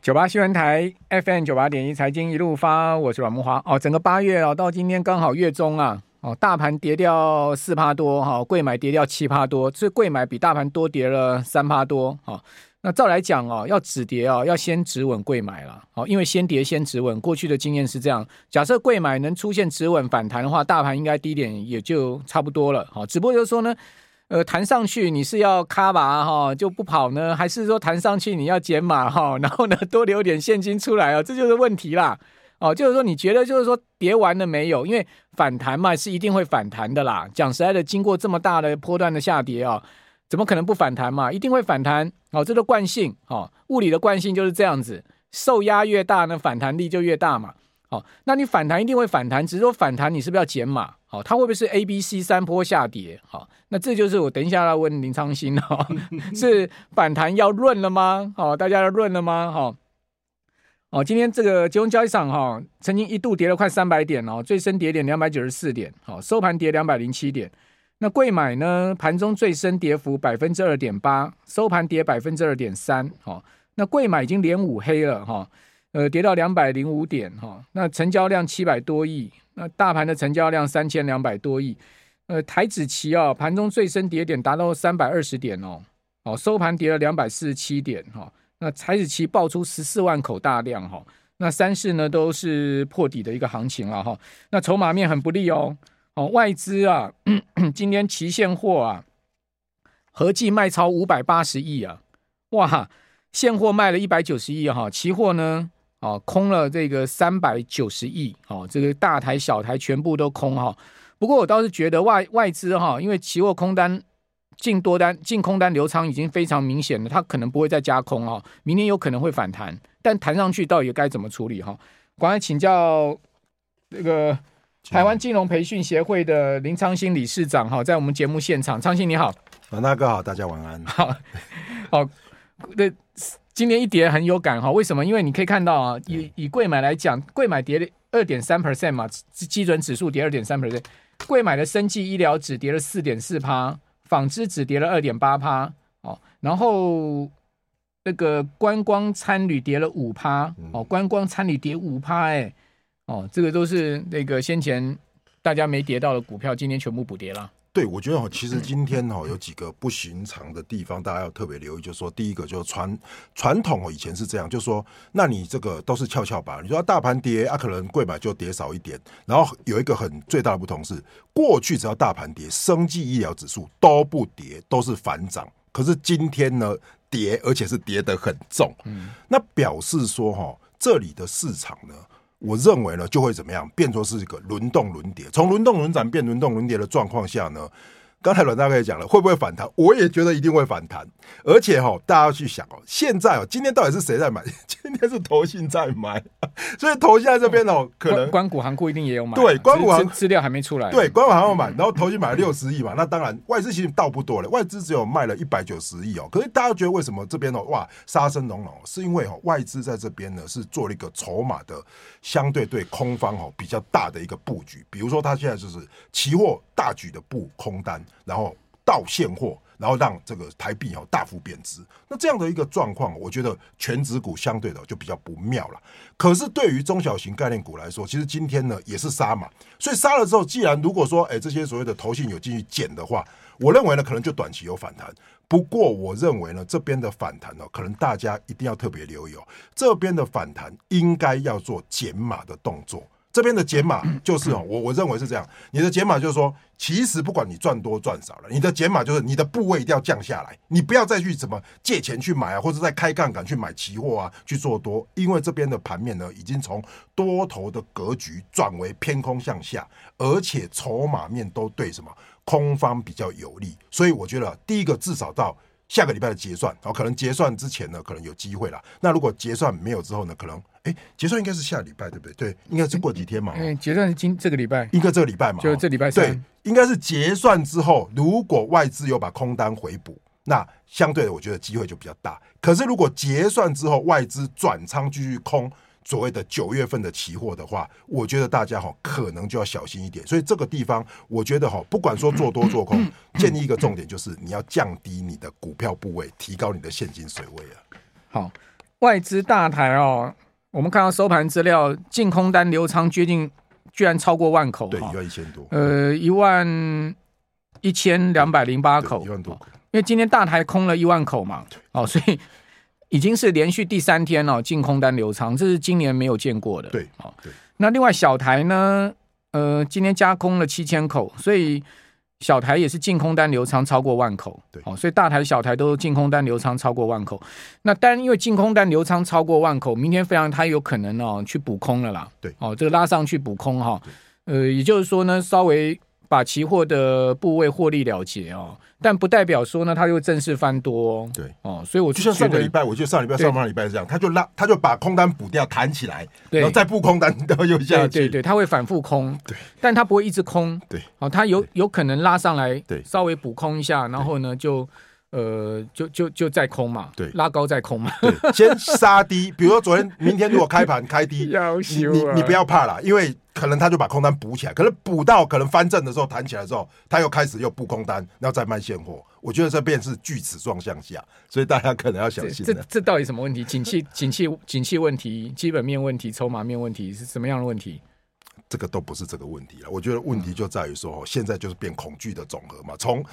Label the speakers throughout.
Speaker 1: 九八新闻台 FM 九八点一财经一路发，我是阮慕驊哦。整个八月哦，到今天刚好月中啊，哦，大盘跌掉四趴多哈，柜买跌掉七趴多，所以柜买比大盘多跌了三趴多哈。那照来讲哦，要止跌哦，要先止稳柜买了哦，因为先跌先止稳，过去的经验是这样。假设柜买能出现止稳反弹的话，大盘应该低点也就差不多了哈。只不过就是说呢。呃，弹上去你是要卡吧哈，就不跑呢，还是说弹上去你要减码哈，然后呢多留点现金出来啊，这就是问题啦。哦，就是说你觉得就是说跌完了没有？因为反弹嘛是一定会反弹的啦。讲实在的，经过这么大的波段的下跌啊，怎么可能不反弹嘛？一定会反弹。哦，这个惯性哦，物理的惯性就是这样子，受压越大呢，反弹力就越大嘛。哦，那你反弹一定会反弹，只是说反弹你是不是要减码？好，它会不会是 A、B、C 三波下跌？好，那这就是我等一下要问林昌兴哈，是反弹要润了吗？好，大家要润了吗？好，哦，今天这个金融交易场哈，曾经一度跌了快三百点哦，最深跌点两百九十四点，好，收盘跌两百零七点。那贵买呢，盘中最深跌幅百分之二点八，收盘跌百分之二点三，好，那贵买已经连五黑了哈。呃，跌到两百零五点哈，那成交量七百多亿，那大盘的成交量三千两百多亿，呃，台指期啊，盘中最深跌点达到三百二十点哦，哦，收盘跌了两百四十七点哈，那台指期爆出十四万口大量哈，那三市呢都是破底的一个行情了哈，那筹码面很不利哦，哦，外资啊，今天期现货啊，合计卖超五百八十亿啊，哇，现货卖了一百九十亿哈，期货呢？哦，空了这个三百九十亿，哦，这个大台小台全部都空哈。不过我倒是觉得外外资哈，因为期货空单进多单进空单流仓已经非常明显了，它可能不会再加空哈。明天有可能会反弹，但弹上去到底该怎么处理哈？赶快请教这个台湾金融培训协会的林昌兴理事长哈，在我们节目现场，昌兴你好，
Speaker 2: 阮大哥好，大家晚安。
Speaker 1: 好，好，那。今年一跌很有感哈，为什么？因为你可以看到啊，以以贵买来讲，贵买跌了二点三 percent 嘛，基准指数跌二点三 percent，贵买的生技医疗只跌了四点四趴，纺织只跌了二点八趴哦，然后那个观光餐旅跌了五趴哦，观光餐旅跌五趴哎，哦，这个都是那个先前大家没跌到的股票，今天全部补跌了。
Speaker 2: 对，我觉得哈，其实今天哈有几个不寻常的地方，大家要特别留意。就是说，第一个就是传传统哦，以前是这样，就是说，那你这个都是跷跷板。你说大盘跌啊，可能贵买就跌少一点。然后有一个很最大的不同是，过去只要大盘跌，生技医疗指数都不跌，都是反涨。可是今天呢，跌，而且是跌得很重。嗯，那表示说哈，这里的市场呢。我认为呢，就会怎么样，变作是一个轮动轮跌，从轮动轮涨变轮动轮跌的状况下呢。刚才阮大哥也讲了，会不会反弹？我也觉得一定会反弹，而且哈，大家要去想哦，现在哦，今天到底是谁在买？今天是投信在买，所以投信在这边哦，可能
Speaker 1: 关谷行库一定也有买。
Speaker 2: 对，关谷行
Speaker 1: 资料还没出来。
Speaker 2: 对，官股行有买，然后投信买了六十亿嘛，那当然外资其实倒不多了，外资只有卖了一百九十亿哦。可是大家觉得为什么这边哦，哇，杀声隆隆？是因为哦，外资在这边呢是做了一个筹码的相对对空方哦比较大的一个布局，比如说他现在就是期货大举的布空单。然后到现货，然后让这个台币哦大幅贬值，那这样的一个状况，我觉得全值股相对的就比较不妙了。可是对于中小型概念股来说，其实今天呢也是杀嘛，所以杀了之后，既然如果说哎这些所谓的投信有进去减的话，我认为呢可能就短期有反弹。不过我认为呢这边的反弹呢，可能大家一定要特别留意哦，这边的反弹应该要做减码的动作。这边的减码就是哦，我我认为是这样。你的减码就是说，其实不管你赚多赚少了，你的减码就是你的部位一定要降下来，你不要再去怎么借钱去买啊，或者再开杠杆去买期货啊去做多，因为这边的盘面呢已经从多头的格局转为偏空向下，而且筹码面都对什么空方比较有利，所以我觉得第一个至少到。下个礼拜的结算，哦，可能结算之前呢，可能有机会啦。那如果结算没有之后呢，可能，哎，结算应该是下礼拜，对不对？对，应该是过几天嘛。
Speaker 1: 嗯，结算是今这个礼拜，
Speaker 2: 应该这个礼拜嘛，
Speaker 1: 就这礼拜三。
Speaker 2: 对，应该是结算之后，如果外资有把空单回补，那相对的，我觉得机会就比较大。可是如果结算之后外资转仓继续空。所谓的九月份的期货的话，我觉得大家哈可能就要小心一点。所以这个地方，我觉得哈，不管说做多做空，建议一个重点就是你要降低你的股票部位，提高你的现金水位啊。
Speaker 1: 好，外资大台哦，我们看到收盘资料，净空单流仓接近，居然超过万口，
Speaker 2: 对，一万一千多，
Speaker 1: 呃，一万一千两百零八口，
Speaker 2: 一万多，
Speaker 1: 因为今天大台空了一万口嘛，哦，所以已经是连续第三天哦，净空单流仓，这是今年没有见过的，
Speaker 2: 对，
Speaker 1: 哦，对。那另外小台呢，呃，今天加空了七千口，所以。小台也是净空单流仓超过万口，
Speaker 2: 对，
Speaker 1: 哦，所以大台、小台都净空单流仓超过万口。那当然，因为净空单流仓超过万口，明天非常它有可能哦去补空了啦，
Speaker 2: 对，
Speaker 1: 哦，这个拉上去补空哈，呃，也就是说呢，稍微把期货的部位获利了结哦。但不代表说呢，它就正式翻多，哦。
Speaker 2: 对
Speaker 1: 哦，所以我
Speaker 2: 就，就像上个礼拜，我觉得上礼拜、上上礼拜是这样，他就拉，他就把空单补掉，弹起来，然后再布空单，然后又下去。
Speaker 1: 对对对，他会反复空，
Speaker 2: 对，
Speaker 1: 但他不会一直空。
Speaker 2: 对，
Speaker 1: 哦，他有有可能拉上来，
Speaker 2: 对，
Speaker 1: 稍微补空一下，然后呢，就呃，就就就再空嘛，
Speaker 2: 对，
Speaker 1: 拉高再空嘛，
Speaker 2: 对，先杀低。比如说昨天、明天如果开盘开低，你你你不要怕啦，因为。可能他就把空单补起来，可能补到可能翻正的时候弹起来之后，他又开始又补空单，然后再卖现货。我觉得这便是锯齿状向下，所以大家可能要小心
Speaker 1: 这。这这到底什么问题？景气、景气、景气问题、基本面问题、筹码面问题是什么样的问题？
Speaker 2: 这个都不是这个问题了。我觉得问题就在于说，现在就是变恐惧的总和嘛。从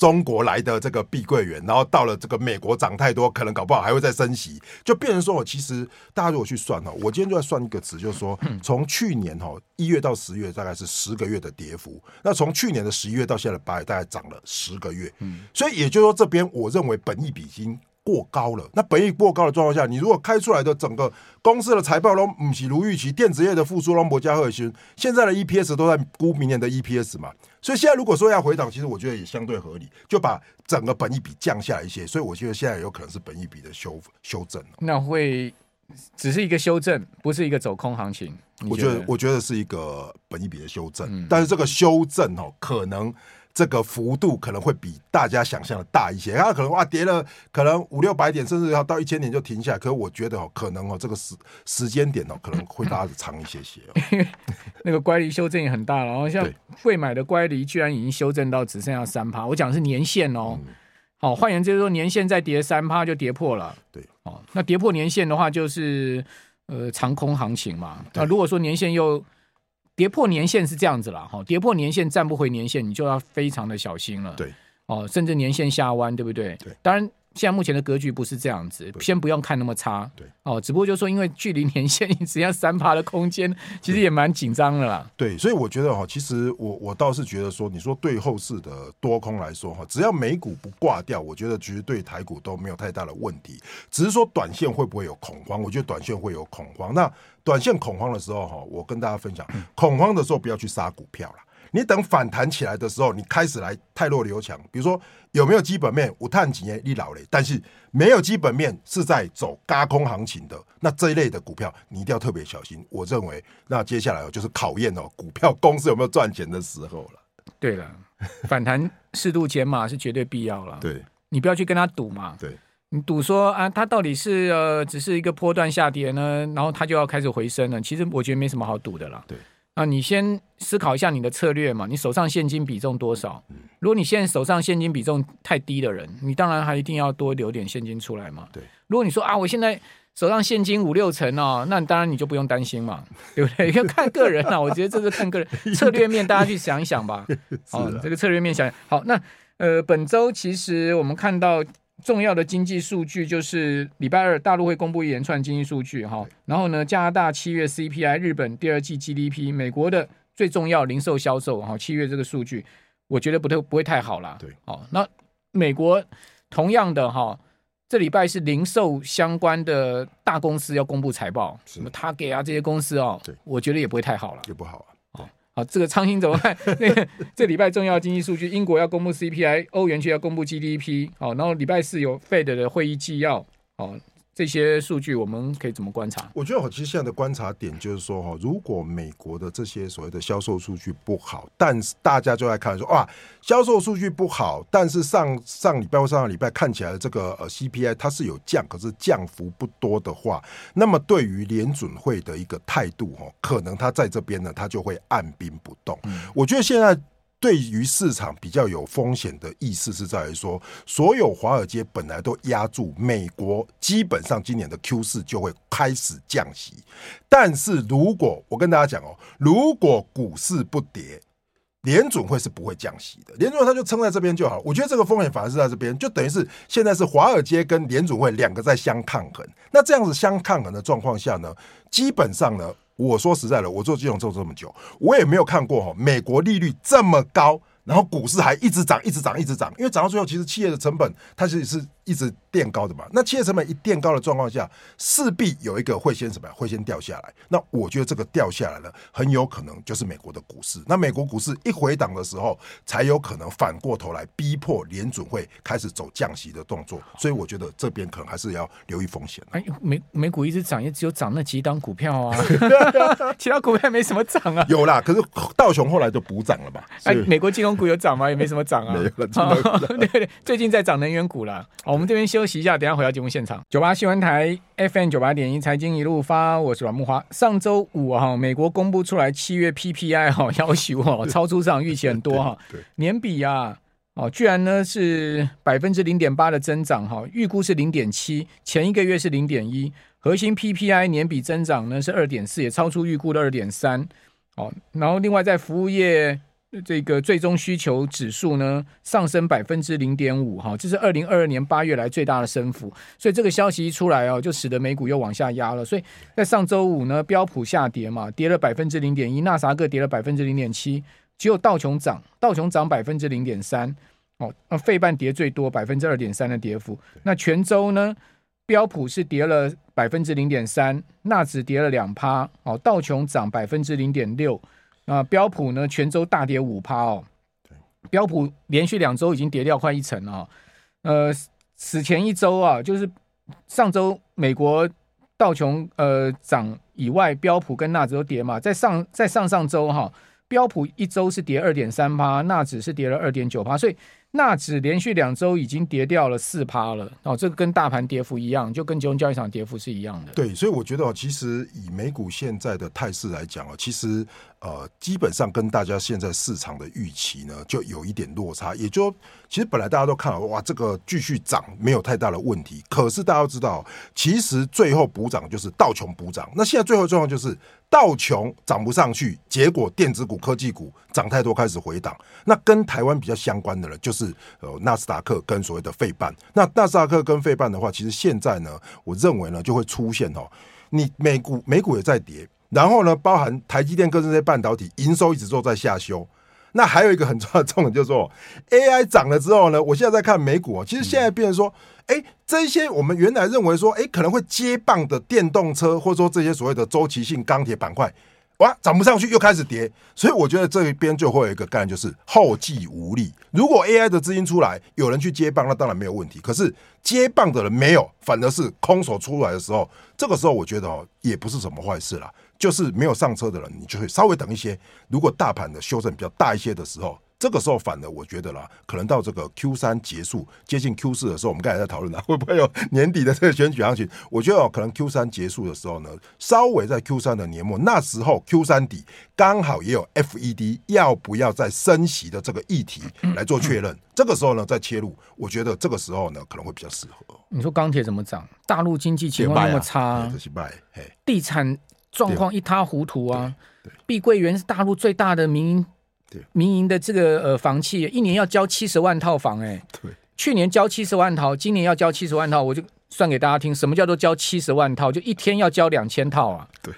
Speaker 2: 中国来的这个碧桂园，然后到了这个美国涨太多，可能搞不好还会再升息，就变成说，我其实大家如果去算哈，我今天就在算一个词，就是说，从去年哈一月到十月大概是十个月的跌幅，那从去年的十一月到现在的八月，大概涨了十个月，所以也就是说，这边我认为本益比已经过高了。那本益过高的状况下，你如果开出来的整个公司的财报都不是如预期，电子业的复苏都不佳核心，现在的 EPS 都在估明年的 EPS 嘛。所以现在如果说要回档，其实我觉得也相对合理，就把整个本益比降下来一些。所以我觉得现在有可能是本益比的修修正。
Speaker 1: 那会只是一个修正，不是一个走空行情。
Speaker 2: 我觉得我觉得是一个本益比的修正，嗯、但是这个修正哦，可能。这个幅度可能会比大家想象的大一些，它可能哇跌了可能五六百点，甚至要到一千点就停下来。可是我觉得哦，可能哦这个时时间点哦可能会拉的长一些些哦。
Speaker 1: 那个乖离修正也很大了，然后像会买的乖离居然已经修正到只剩下三趴。我讲的是年限哦，好、嗯，换言之就是说年限再跌三趴就跌破了。
Speaker 2: 对，
Speaker 1: 哦，那跌破年限的话就是呃长空行情嘛。那如果说年限又跌破年线是这样子了哈，跌破年线站不回年线，你就要非常的小心了。
Speaker 2: 对，
Speaker 1: 哦，甚至年线下弯，对不对？
Speaker 2: 对，
Speaker 1: 当然。现在目前的格局不是这样子，先不用看那么差。
Speaker 2: 对
Speaker 1: 哦，只不过就是说，因为距离年限，你只要三趴的空间，其实也蛮紧张的啦。
Speaker 2: 对，所以我觉得哈，其实我我倒是觉得说，你说对后市的多空来说哈，只要美股不挂掉，我觉得其实对台股都没有太大的问题。只是说短线会不会有恐慌？我觉得短线会有恐慌。那短线恐慌的时候哈，我跟大家分享，恐慌的时候不要去杀股票了。你等反弹起来的时候，你开始来太弱留强。比如说有没有基本面？我探几年你老了，但是没有基本面是在走轧空行情的，那这一类的股票你一定要特别小心。我认为，那接下来就是考验哦，股票公司有没有赚钱的时候了。
Speaker 1: 对了，反弹适度减码是绝对必要了。
Speaker 2: 对，
Speaker 1: 你不要去跟他赌嘛。
Speaker 2: 对，
Speaker 1: 你赌说啊，它到底是呃只是一个波段下跌呢，然后它就要开始回升了。其实我觉得没什么好赌的了。
Speaker 2: 对。
Speaker 1: 啊，你先思考一下你的策略嘛。你手上现金比重多少？如果你现在手上现金比重太低的人，你当然还一定要多留点现金出来嘛。
Speaker 2: 对。如
Speaker 1: 果你说啊，我现在手上现金五六成哦，那当然你就不用担心嘛，对不对？要看个人啊。我觉得这是看个人 策略面，大家去想一想吧。好、哦，这个策略面想想好。那呃，本周其实我们看到。重要的经济数据就是礼拜二大陆会公布一连串经济数据哈，然后呢，加拿大七月 CPI，日本第二季 GDP，美国的最重要零售销售哈，七月这个数据，我觉得不太不会太好啦。
Speaker 2: 对，
Speaker 1: 哦，那美国同样的哈，这礼拜是零售相关的大公司要公布财报，什么 Target 啊这些公司哦，对，我觉得也不会太好了，
Speaker 2: 也不好啊。
Speaker 1: 好，这个苍蝇怎么办？那个这礼拜重要经济数据，英国要公布 CPI，欧元区要公布 GDP。好，然后礼拜四有 Fed 的会议纪要。好。这些数据我们可以怎么观察？
Speaker 2: 我觉得我其实现在的观察点就是说哈，如果美国的这些所谓的销售数据不好，但是大家就在看说哇，销售数据不好，但是上上礼拜或上个礼拜看起来这个呃 CPI 它是有降，可是降幅不多的话，那么对于联准会的一个态度哈，可能它在这边呢，它就会按兵不动。嗯、我觉得现在对于市场比较有风险的意思是在于说，所有华尔街本来都压住美国，基本上今年的 Q 四就会开始降息。但是如果我跟大家讲哦，如果股市不跌，联准会是不会降息的。联准会它就撑在这边就好。我觉得这个风险反而是在这边，就等于是现在是华尔街跟联准会两个在相抗衡。那这样子相抗衡的状况下呢，基本上呢。我说实在的，我做金融做这么久，我也没有看过哈，美国利率这么高。然后股市还一直涨，一直涨，一直涨，因为涨到最后，其实企业的成本它其实是一直垫高的嘛。那企业成本一垫高的状况下，势必有一个会先什么呀？会先掉下来。那我觉得这个掉下来了，很有可能就是美国的股市。那美国股市一回档的时候，才有可能反过头来逼迫联准会开始走降息的动作。所以我觉得这边可能还是要留意风险。
Speaker 1: 哎，美美股一直涨，也只有涨那几档股票啊，其他股票没什么涨啊。
Speaker 2: 有啦，可是道琼后来就补涨了嘛？
Speaker 1: 哎，美国金融。股有涨吗？也没什么涨啊。没有 对对，最近在涨能源股了。好，我们这边休息一下，等下回到节目现场。九八新闻台 FM 九八点一财经一路发，我是阮木花。上周五哈，美国公布出来七月 PPI 哈，要求哈，超出市场预期很多哈。年比啊，哦，居然呢是百分之零点八的增长哈，预估是零点七，前一个月是零点一，核心 PPI 年比增长呢是二点四，也超出预估的二点三。哦，然后另外在服务业。这个最终需求指数呢上升百分之零点五，哈，这是二零二二年八月来最大的升幅。所以这个消息一出来哦，就使得美股又往下压了。所以在上周五呢，标普下跌嘛，跌了百分之零点一，纳啥克跌了百分之零点七，只有道琼涨，道琼涨百分之零点三。哦，那费半跌最多百分之二点三的跌幅。那全周呢，标普是跌了百分之零点三，纳指跌了两趴，哦，道琼涨百分之零点六。啊，标普呢，全周大跌五趴哦。标普连续两周已经跌掉快一成了。呃，此前一周啊，就是上周美国道琼呃涨以外，标普跟纳指都跌嘛。在上在上上周哈，标普一周是跌二点三趴，纳指是跌了二点九趴，所以。纳指连续两周已经跌掉了四趴了哦，这个跟大盘跌幅一样，就跟金融交易场跌幅是一样的。
Speaker 2: 对，所以我觉得哦，其实以美股现在的态势来讲哦，其实呃，基本上跟大家现在市场的预期呢，就有一点落差。也就其实本来大家都看了哇，这个继续涨没有太大的问题。可是大家都知道，其实最后补涨就是道琼补涨。那现在最后状况就是。道琼涨不上去，结果电子股、科技股涨太多，开始回档。那跟台湾比较相关的呢，就是呃纳斯达克跟所谓的费半。那纳斯达克跟费半的话，其实现在呢，我认为呢就会出现哦，你美股美股也在跌，然后呢，包含台积电跟这些半导体营收一直都在下修。那还有一个很重要的重点，就是说 AI 涨了之后呢，我现在在看美股啊，其实现在变成说，哎、欸，这些我们原来认为说，哎、可能会接棒的电动车，或者说这些所谓的周期性钢铁板块，哇，涨不上去又开始跌，所以我觉得这一边就会有一个概念，就是后继无力。如果 AI 的资金出来，有人去接棒，那当然没有问题。可是接棒的人没有，反而是空手出来的时候，这个时候我觉得哦，也不是什么坏事啦。就是没有上车的人，你就会稍微等一些。如果大盘的修正比较大一些的时候，这个时候反而我觉得啦，可能到这个 Q 三结束接近 Q 四的时候，我们刚才在讨论了会不会有年底的这个选举行情？我觉得可能 Q 三结束的时候呢，稍微在 Q 三的年末，那时候 Q 三底刚好也有 FED 要不要再升息的这个议题来做确认。这个时候呢再切入，我觉得这个时候呢可能会比较适合。
Speaker 1: 你说钢铁怎么涨？大陆经济情况那么差，地产。状况一塌糊涂啊！碧桂园是大陆最大的民营民营的这个呃房企，一年要交七十万套房哎、欸。去年交七十万套，今年要交七十万套，我就算给大家听，什么叫做交七十万套？就一天要交两千套啊！对，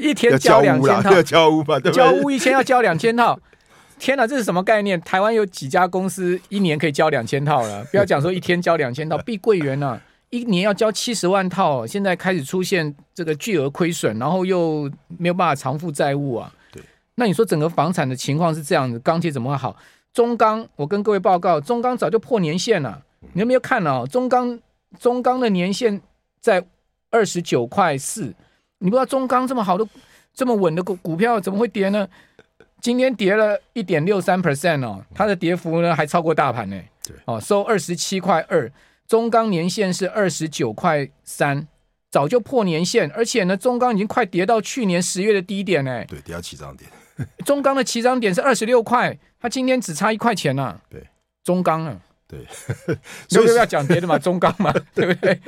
Speaker 1: 一天交两千套，
Speaker 2: 交屋吧，
Speaker 1: 交屋一天要交两千套。天哪，这是什么概念？台湾有几家公司一年可以交两千套了？不要讲说一天交两千套，碧桂园呢？一年要交七十万套，现在开始出现这个巨额亏损，然后又没有办法偿付债务啊。对，那你说整个房产的情况是这样子，钢铁怎么会好？中钢，我跟各位报告，中钢早就破年限了。你有没有看哦？中钢中钢的年限在二十九块四，你不知道中钢这么好的、这么稳的股股票怎么会跌呢？今天跌了一点六三 percent 哦，它的跌幅呢还超过大盘呢。对，哦，收二十七块二。中钢年限是二十九块三，早就破年限，而且呢，中钢已经快跌到去年十月的低点呢。
Speaker 2: 对，跌到起涨点。
Speaker 1: 中钢的起涨点是二十六块，它今天只差一块钱呐。
Speaker 2: 对，
Speaker 1: 中钢啊，
Speaker 2: 对，
Speaker 1: 所以要讲别的嘛，中钢嘛，对不对？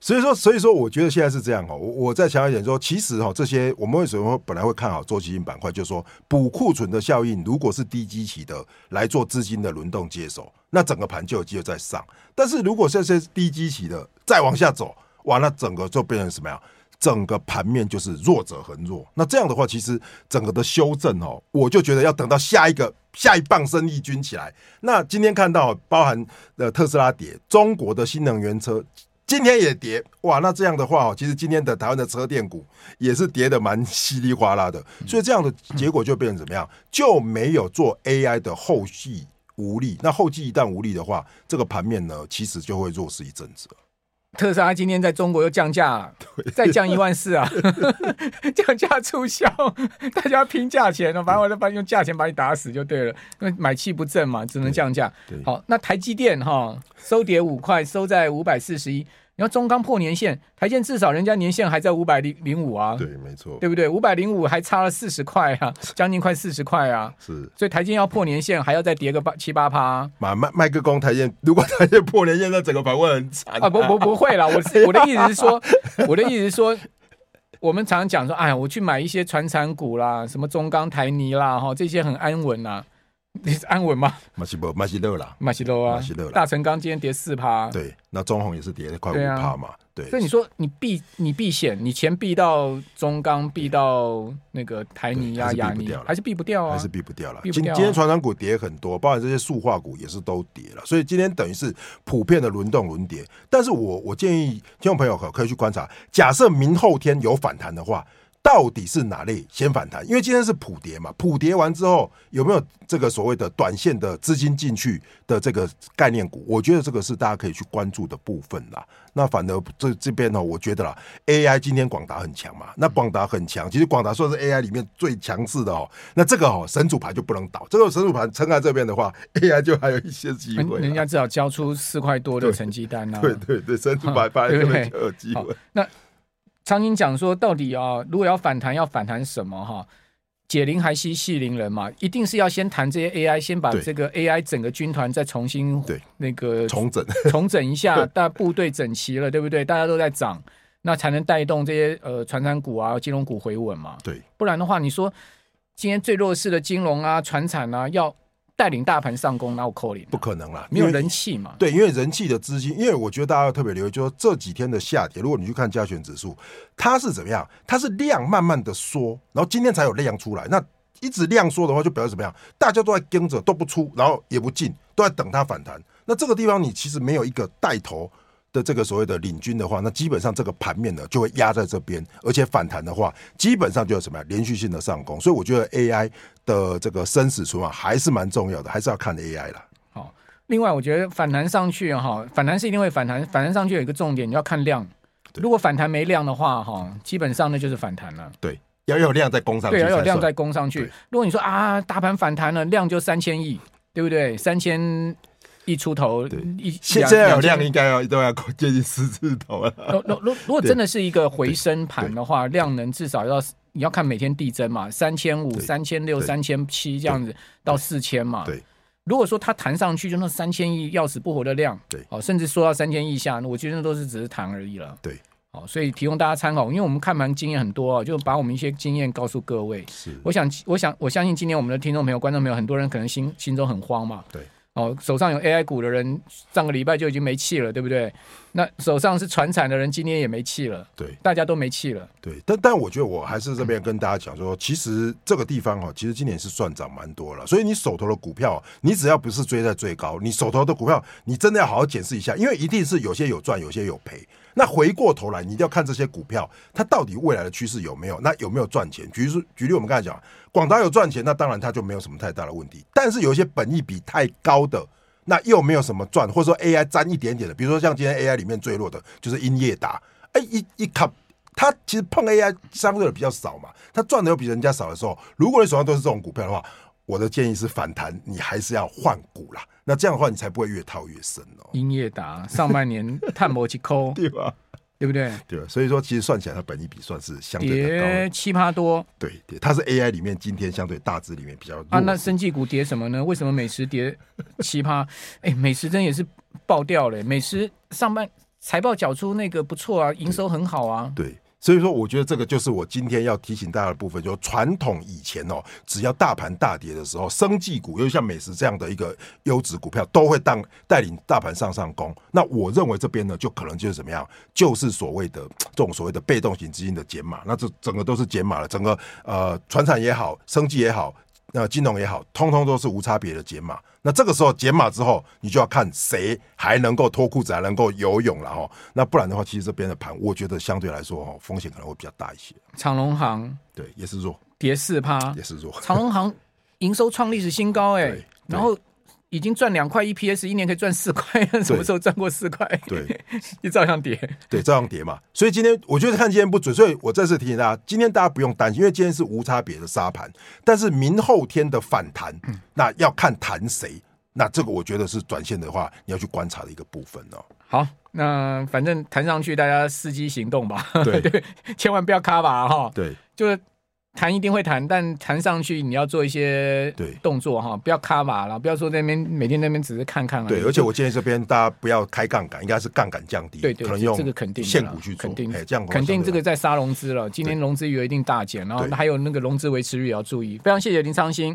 Speaker 2: 所以说，所以说，我觉得现在是这样哦。我我再强调一点说，其实哈，这些我们为什么本来会看好周期性板块，就是说补库存的效应，如果是低基期的来做资金的轮动接手，那整个盘就有机会再上。但是如果这些低基期的再往下走，哇，那整个就变成什么样？整个盘面就是弱者恒弱。那这样的话，其实整个的修正哦，我就觉得要等到下一个下一棒生力军起来。那今天看到包含呃特斯拉跌，中国的新能源车。今天也跌哇，那这样的话，其实今天的台湾的车电股也是跌的蛮稀里哗啦的，所以这样的结果就变成怎么样？就没有做 AI 的后继无力。那后继一旦无力的话，这个盘面呢，其实就会弱势一阵子。
Speaker 1: 特斯拉今天在中国又降价，再降一万四啊，降价促销，大家拼价钱哦，反正我就把用价钱把你打死就对了，因为买气不振嘛，只能降价。好，那台积电哈收跌五块，收在五百四十一。你要中钢破年限，台建至少人家年限还在五百零零五啊，
Speaker 2: 对，没错，
Speaker 1: 对不对？五百零五还差了四十块啊，将近快四十块啊，
Speaker 2: 是，
Speaker 1: 所以台建要破年限，还要再跌个八七八趴。
Speaker 2: 马麦麦克风台建，如果台建破年限，那整个盘会很惨啊！
Speaker 1: 不不不会啦，我我的意思是说，我的意思是说，我们常常讲说，哎呀，我去买一些传产股啦，什么中钢、台泥啦，哈，这些很安稳呐。你是安稳吗？
Speaker 2: 马西波马西乐啦，
Speaker 1: 马西乐啊，马西勒大成钢今天跌四趴，
Speaker 2: 对，那中红也是跌了快五趴嘛，对，
Speaker 1: 所以你说你避你避险，你钱避到中钢，避到那个台泥啊、亚泥，还是避不掉啊，
Speaker 2: 还是避不掉了。今今天传产股跌很多，包含这些塑化股也是都跌了，所以今天等于是普遍的轮动轮跌。但是我我建议听众朋友可可以去观察，假设明后天有反弹的话。到底是哪类先反弹？因为今天是普跌嘛，普跌完之后有没有这个所谓的短线的资金进去的这个概念股？我觉得这个是大家可以去关注的部分啦。那反而这这边呢，我觉得啦，AI 今天广达很强嘛，那广达很强，其实广达算是 AI 里面最强势的哦。那这个哦，神主牌就不能倒，这个神主牌撑在这边的话，AI 就还有一些机会。
Speaker 1: 人家至少交出四块多的成绩单啊。
Speaker 2: 对对对，神主牌摆在这边就有机会。
Speaker 1: 那。常经讲说，到底啊，如果要反弹，要反弹什么哈？解铃还须系铃人嘛，一定是要先谈这些 AI，先把这个 AI 整个军团再重新对那个
Speaker 2: 重整
Speaker 1: 重整一下，大部队整齐了，对不对？大家都在涨，那才能带动这些呃传产股啊、金融股回稳嘛。
Speaker 2: 对，
Speaker 1: 不然的话，你说今天最弱势的金融啊、传产啊要。带领大盘上攻，然后扣你，
Speaker 2: 不可能啦，
Speaker 1: 没有人气嘛。
Speaker 2: 对，因为人气的资金，因为我觉得大家要特别留意，就是这几天的下跌，如果你去看加权指数，它是怎么样？它是量慢慢的缩，然后今天才有量出来。那一直量缩的话，就表示怎么样？大家都在跟着，都不出，然后也不进，都在等它反弹。那这个地方你其实没有一个带头。的这个所谓的领军的话，那基本上这个盘面呢就会压在这边，而且反弹的话，基本上就有什么呀？连续性的上攻。所以我觉得 AI 的这个生死存亡还是蛮重要的，还是要看 AI 啦。
Speaker 1: 好，另外我觉得反弹上去哈，反弹是一定会反弹，反弹上去有一个重点，你要看量。如果反弹没量的话哈，基本上那就是反弹了。
Speaker 2: 对，要有量再攻上去。
Speaker 1: 对，要有量再攻上去。如果你说啊，大盘反弹了，量就三千亿，对不对？三千。一出头，一
Speaker 2: 现在有量应该要都要接近十字头了。
Speaker 1: 如如如果真的是一个回升盘的话，量能至少要你要看每天递增嘛，三千五、三千六、三千七这样子到四千嘛。对，如果说它弹上去就那三千亿要死不活的量，对，哦，甚至说到三千亿以下，我觉得都是只是弹而已了。
Speaker 2: 对，
Speaker 1: 哦，所以提供大家参考，因为我们看盘经验很多啊，就把我们一些经验告诉各位。是，我想，我想，我相信今天我们的听众朋友、观众朋友，很多人可能心心中很慌嘛。对。哦，手上有 AI 股的人，上个礼拜就已经没气了，对不对？那手上是传产的人，今天也没气了。对，大家都没气了。
Speaker 2: 对，但但我觉得我还是这边跟大家讲说，其实这个地方哈，其实今年是算涨蛮多了。所以你手头的股票，你只要不是追在最高，你手头的股票，你真的要好好检视一下，因为一定是有些有赚，有些有赔。那回过头来，你一定要看这些股票，它到底未来的趋势有没有？那有没有赚钱？举例举例，我们刚才讲，广达有赚钱，那当然它就没有什么太大的问题。但是有一些本益比太高的，那又没有什么赚，或者说 AI 沾一点点的，比如说像今天 AI 里面最弱的就是英业达，哎，一一看它其实碰 AI 相对的比较少嘛，它赚的又比人家少的时候，如果你手上都是这种股票的话，我的建议是反弹，你还是要换股啦。那这样的话，你才不会越套越深哦。
Speaker 1: 英业达上半年探模去抠，
Speaker 2: 对吧？
Speaker 1: 对不对？
Speaker 2: 对，所以说其实算起来，它本益比算是相对的高，
Speaker 1: 跌七趴多。
Speaker 2: 对对，它是 AI 里面今天相对大致里面比较
Speaker 1: 啊。那生技股跌什么呢？为什么美食跌七趴？哎，美食真也是爆掉了。美食上半财报缴出那个不错啊，营收很好啊。
Speaker 2: 对。对所以说，我觉得这个就是我今天要提醒大家的部分，就传统以前哦，只要大盘大跌的时候，生技股，又像美食这样的一个优质股票，都会当带领大盘上上攻。那我认为这边呢，就可能就是怎么样，就是所谓的这种所谓的被动型资金的减码，那这整个都是减码了，整个呃，船产也好，生技也好。那金融也好，通通都是无差别的解码。那这个时候解码之后，你就要看谁还能够脱裤子，还能够游泳了哈。那不然的话，其实这边的盘，我觉得相对来说哈，风险可能会比较大一些。
Speaker 1: 长隆行
Speaker 2: 对，也是弱，
Speaker 1: 跌四趴，
Speaker 2: 也是弱。
Speaker 1: 长隆行营收创历史新高哎，然后。已经赚两块 EPS，一年可以赚四块，什么时候赚过四块？
Speaker 2: 对，
Speaker 1: 你照样跌，
Speaker 2: 对，照样跌嘛。所以今天我觉得看今天不准，所以我再次提醒大家，今天大家不用担心，因为今天是无差别的沙盘。但是明后天的反弹，嗯、那要看弹谁。那这个我觉得是短线的话，你要去观察的一个部分哦。
Speaker 1: 好，那反正弹上去，大家伺机行动吧。
Speaker 2: 对
Speaker 1: 对，千万不要卡吧哈。
Speaker 2: 对，
Speaker 1: 就是。弹一定会弹，但弹上去你要做一些动作哈，不要卡马了，不要说那边每天那边只是看看了。
Speaker 2: 对，而且我建议这边大家不要开杠杆，应该是杠杆降低，
Speaker 1: 对对，
Speaker 2: 可能用
Speaker 1: 这个肯定
Speaker 2: 现股去做，
Speaker 1: 肯定
Speaker 2: 这样
Speaker 1: 肯定这个在杀融资了。今天融资余额一定大减，然后还有那个融资维持率也要注意。非常谢谢林昌兴。